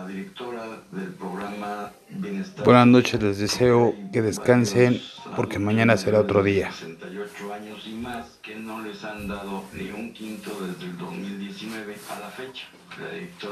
La directora del programa Bienestar. Buenas noches, les deseo que descansen porque mañana será otro día. 68 años y más que no les han dado ni un quinto desde el 2019 a la fecha. La directora